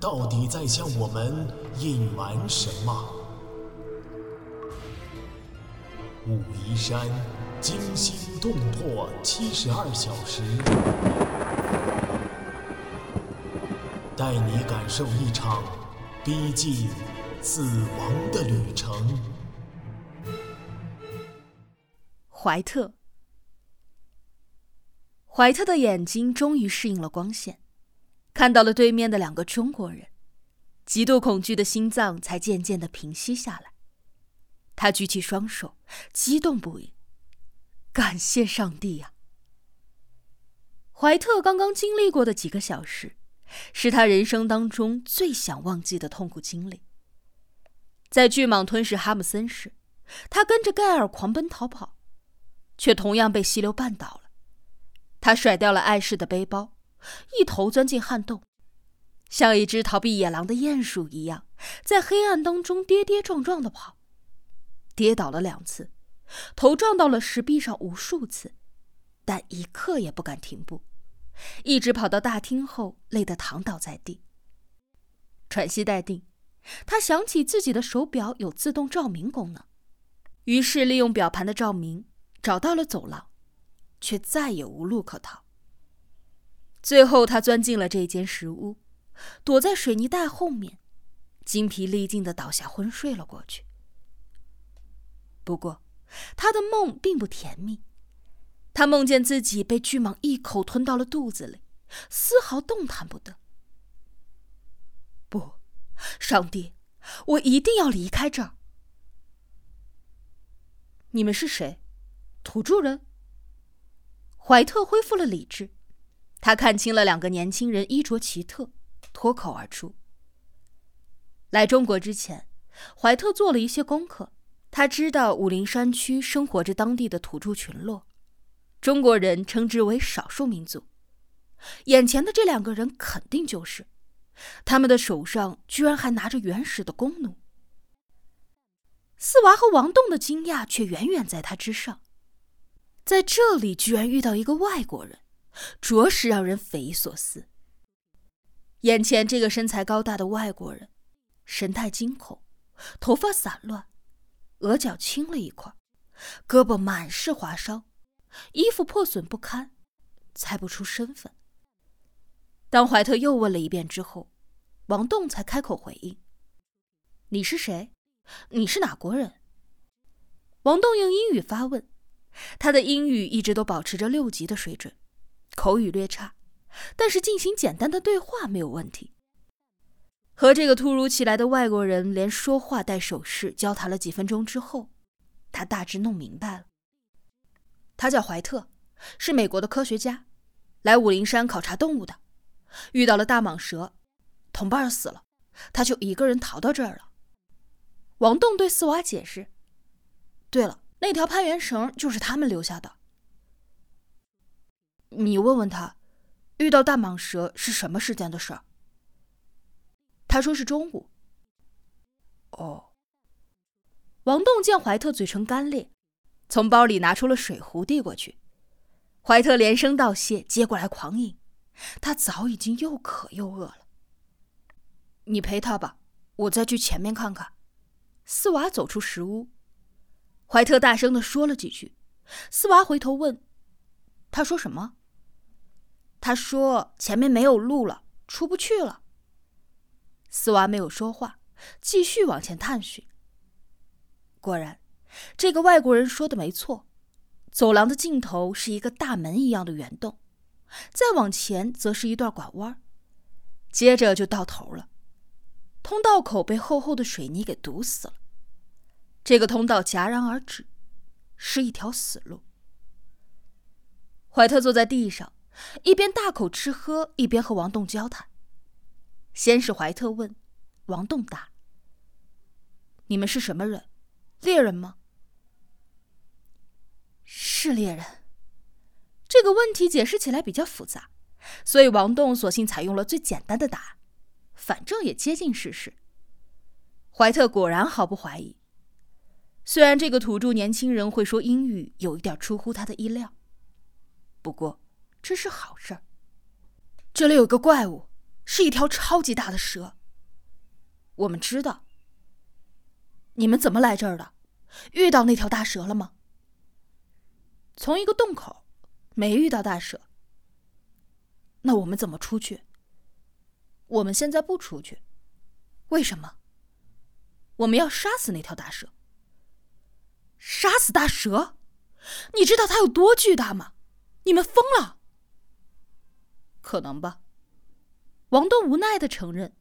到底在向我们隐瞒什么？武夷山惊心动魄七十二小时，带你感受一场逼近死亡的旅程。怀特，怀特的眼睛终于适应了光线，看到了对面的两个中国人，极度恐惧的心脏才渐渐的平息下来。他举起双手，激动不已，感谢上帝呀！怀特刚刚经历过的几个小时，是他人生当中最想忘记的痛苦经历。在巨蟒吞噬哈姆森时，他跟着盖尔狂奔逃跑，却同样被溪流绊倒了。他甩掉了碍事的背包，一头钻进旱洞，像一只逃避野狼的鼹鼠一样，在黑暗当中跌跌撞撞的跑。跌倒了两次，头撞到了石壁上无数次，但一刻也不敢停步，一直跑到大厅后，累得躺倒在地。喘息待定，他想起自己的手表有自动照明功能，于是利用表盘的照明找到了走廊，却再也无路可逃。最后，他钻进了这间石屋，躲在水泥袋后面，精疲力尽的倒下昏睡了过去。不过，他的梦并不甜蜜。他梦见自己被巨蟒一口吞到了肚子里，丝毫动弹不得。不，上帝，我一定要离开这儿！你们是谁？土著人？怀特恢复了理智，他看清了两个年轻人衣着奇特，脱口而出：“来中国之前，怀特做了一些功课。”他知道武陵山区生活着当地的土著群落，中国人称之为少数民族。眼前的这两个人肯定就是，他们的手上居然还拿着原始的弓弩。四娃和王栋的惊讶却远远在他之上，在这里居然遇到一个外国人，着实让人匪夷所思。眼前这个身材高大的外国人，神态惊恐，头发散乱。额角青了一块，胳膊满是划伤，衣服破损不堪，猜不出身份。当怀特又问了一遍之后，王栋才开口回应：“你是谁？你是哪国人？”王栋用英语发问，他的英语一直都保持着六级的水准，口语略差，但是进行简单的对话没有问题。和这个突如其来的外国人连说话带手势交谈了几分钟之后，他大致弄明白了。他叫怀特，是美国的科学家，来武陵山考察动物的，遇到了大蟒蛇，同伴死了，他就一个人逃到这儿了。王栋对四娃解释：“对了，那条攀援绳就是他们留下的。你问问他，遇到大蟒蛇是什么时间的事儿？”他说是中午。哦。王栋见怀特嘴唇干裂，从包里拿出了水壶递过去。怀特连声道谢，接过来狂饮。他早已经又渴又饿了。你陪他吧，我再去前面看看。四娃走出石屋，怀特大声的说了几句。四娃回头问：“他说什么？”他说：“前面没有路了，出不去了。”斯娃没有说话，继续往前探寻。果然，这个外国人说的没错，走廊的尽头是一个大门一样的圆洞，再往前则是一段拐弯，接着就到头了。通道口被厚厚的水泥给堵死了，这个通道戛然而止，是一条死路。怀特坐在地上，一边大口吃喝，一边和王栋交谈。先是怀特问，王栋答：“你们是什么人？猎人吗？”“是猎人。”这个问题解释起来比较复杂，所以王栋索性采用了最简单的答案，反正也接近事实。怀特果然毫不怀疑。虽然这个土著年轻人会说英语有一点出乎他的意料，不过这是好事儿。这里有个怪物，是一条超级大的蛇。我们知道。你们怎么来这儿的？遇到那条大蛇了吗？从一个洞口。没遇到大蛇，那我们怎么出去？我们现在不出去，为什么？我们要杀死那条大蛇。杀死大蛇？你知道它有多巨大吗？你们疯了？可能吧。王栋无奈的承认，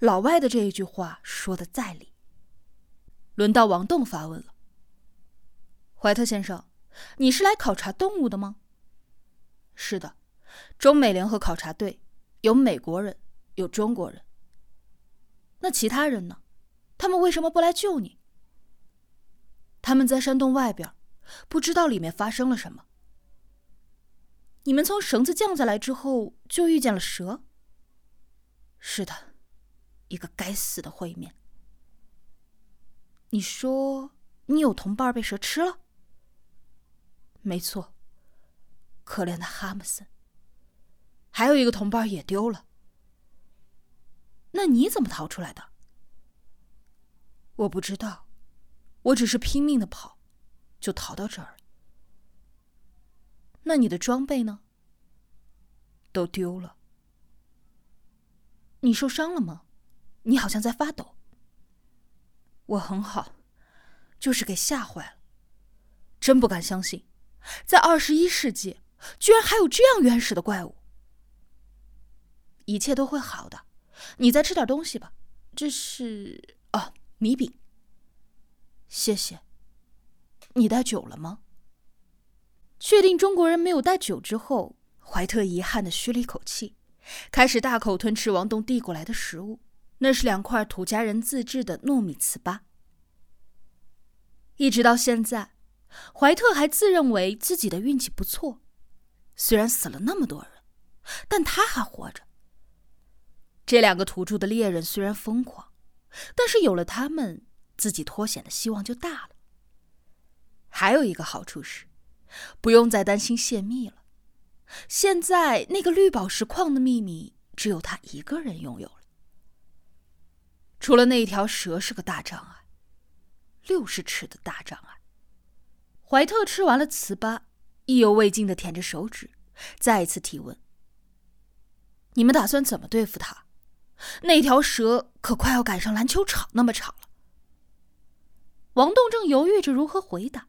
老外的这一句话说的在理。轮到王栋发问了：“怀特先生，你是来考察动物的吗？”是的，中美联合考察队有美国人，有中国人。那其他人呢？他们为什么不来救你？他们在山洞外边，不知道里面发生了什么。你们从绳子降下来之后，就遇见了蛇。是的，一个该死的会面。你说你有同伴被蛇吃了？没错。可怜的哈姆森，还有一个同伴也丢了。那你怎么逃出来的？我不知道，我只是拼命的跑，就逃到这儿了。那你的装备呢？都丢了。你受伤了吗？你好像在发抖。我很好，就是给吓坏了。真不敢相信，在二十一世纪。居然还有这样原始的怪物！一切都会好的，你再吃点东西吧。这是哦，米饼。谢谢。你带酒了吗？确定中国人没有带酒之后，怀特遗憾的吁了一口气，开始大口吞吃王栋递过来的食物。那是两块土家人自制的糯米糍粑。一直到现在，怀特还自认为自己的运气不错。虽然死了那么多人，但他还活着。这两个土著的猎人虽然疯狂，但是有了他们，自己脱险的希望就大了。还有一个好处是，不用再担心泄密了。现在那个绿宝石矿的秘密，只有他一个人拥有了。除了那条蛇是个大障碍，六十尺的大障碍。怀特吃完了糍粑。意犹未尽的舔着手指，再一次提问：“你们打算怎么对付他？那条蛇可快要赶上篮球场那么长了。”王栋正犹豫着如何回答，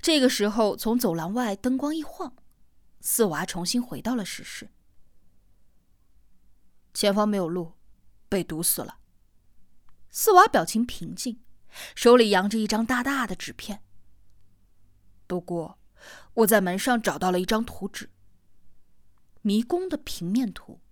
这个时候，从走廊外灯光一晃，四娃重新回到了石室。前方没有路，被堵死了。四娃表情平静，手里扬着一张大大的纸片。不过。我在门上找到了一张图纸，迷宫的平面图。